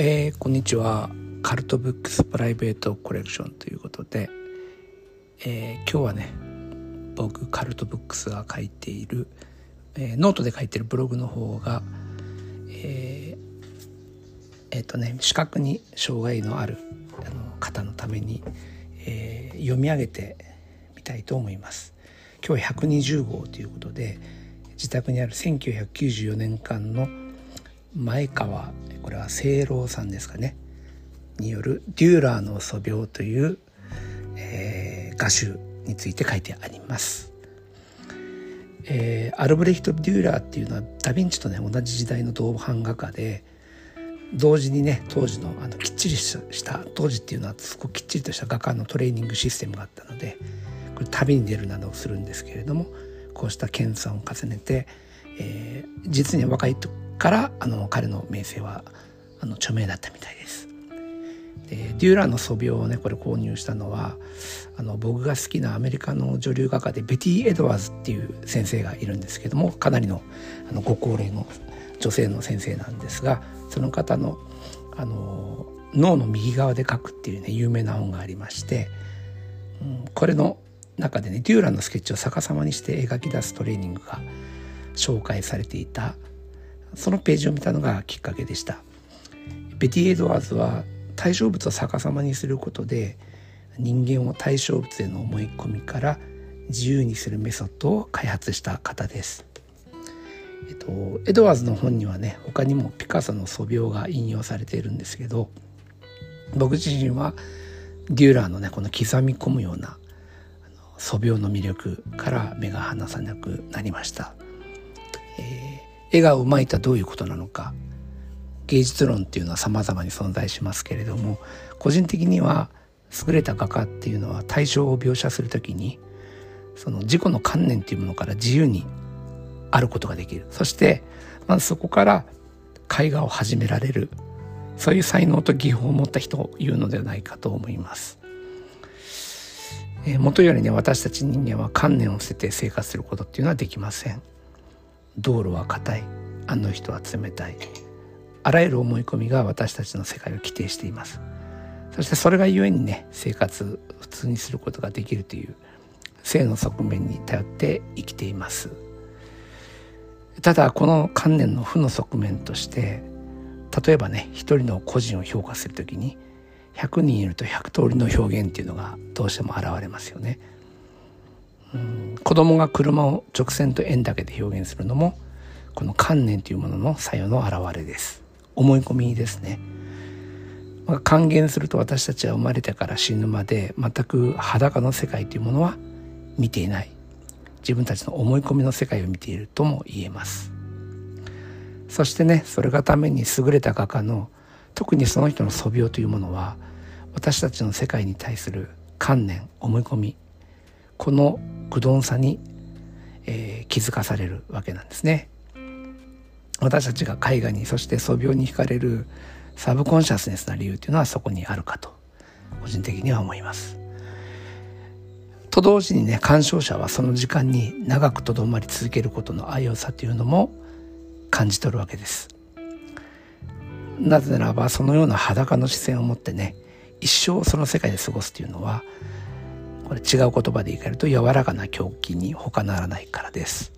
えー、こんにちはカルトブックスプライベートコレクションということで、えー、今日はね僕カルトブックスが書いている、えー、ノートで書いてるブログの方がえー、えー、とね視覚に障害のあるあの方のために、えー、読み上げてみたいと思います。今日は120号ということで自宅にある1994年間の前川これは清郎さんですかねによる「デューラーの素描」という、えー、画集について書いてあります。えー、アルブレヒト・デューラーっていうのはダ・ヴィンチとね同じ時代の銅版画家で同時にね当時のあのきっちりした当時っていうのはすごくきっちりとした画家のトレーニングシステムがあったのでこれ旅に出るなどをするんですけれどもこうした研鑽を重ねて、えー、実に若い時からあの彼の名声はあの著名だったみたいです。でデューラーの素描をねこれ購入したのはあの僕が好きなアメリカの女流画家でベティ・エドワーズっていう先生がいるんですけどもかなりのあのご高齢の女性の先生なんですがその方のあの脳の右側で描くっていうね有名な本がありまして、うん、これの中でねデューラーのスケッチを逆さまにして描き出すトレーニングが紹介されていたそのページを見たのがきっかけでしたベティ・エドワーズは対象物を逆さまにすることで人間を対象物への思い込みから自由にするメソッドを開発した方です。えっと、エドワーズの本にはね他にもピカソの素描が引用されているんですけど僕自身はデューラーのねこの刻み込むような素描の魅力から目が離さなくなりました。え絵がうまいとはどういうことなのか芸術論っていうのは様々に存在しますけれども個人的には優れた画家っていうのは対象を描写するときにその自己の観念っていうものから自由にあることができるそしてまずそこから絵画を始められるそういう才能と技法を持った人を言うのではないかと思います。えー、元よりね私たち人間は観念を捨てて生活することっていうのはできません。道路は硬い。あの人は冷たい。あらゆる思い込みが私たちの世界を規定しています。そしてそれがゆえにね生活普通にすることができるという性の側面に頼って生きています。ただこの観念の負の側面として例えばね一人の個人を評価するときに100人いると100通りの表現っていうのがどうしても現れますよね。子供が車を直線と円だけで表現するのもこの観念というものの作用の表れです。思い込みですね、まあ、還元すると私たちは生まれてから死ぬまで全く裸の世界というものは見ていない。自分たちの思い込みの世界を見ているとも言えます。そしてねそれがために優れた画家の特にその人の素描というものは私たちの世界に対する観念思い込みこの愚鈍さに、えー、気づかされるわけなんですね。私たちが絵画にそして素描に惹かれるサブコンシャスネスな理由というのはそこにあるかと個人的には思います。と同時にね鑑賞者はその時間に長くとどまり続けることの愛用さというのも感じ取るわけです。なぜならばそのような裸の視線を持ってね一生その世界で過ごすというのはこれ違う言葉で言い換えると柔らかな狂気に他ならないからです。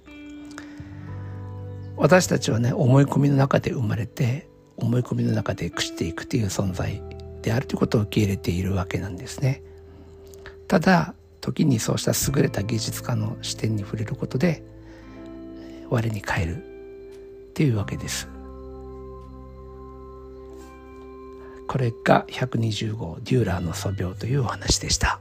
私たちはね思い込みの中で生まれて思い込みの中で朽ちていくという存在であるということを受け入れているわけなんですね。ただ時にそうした優れた芸術家の視点に触れることで我に返るっていうわけです。これが120号デューラーの素描というお話でした。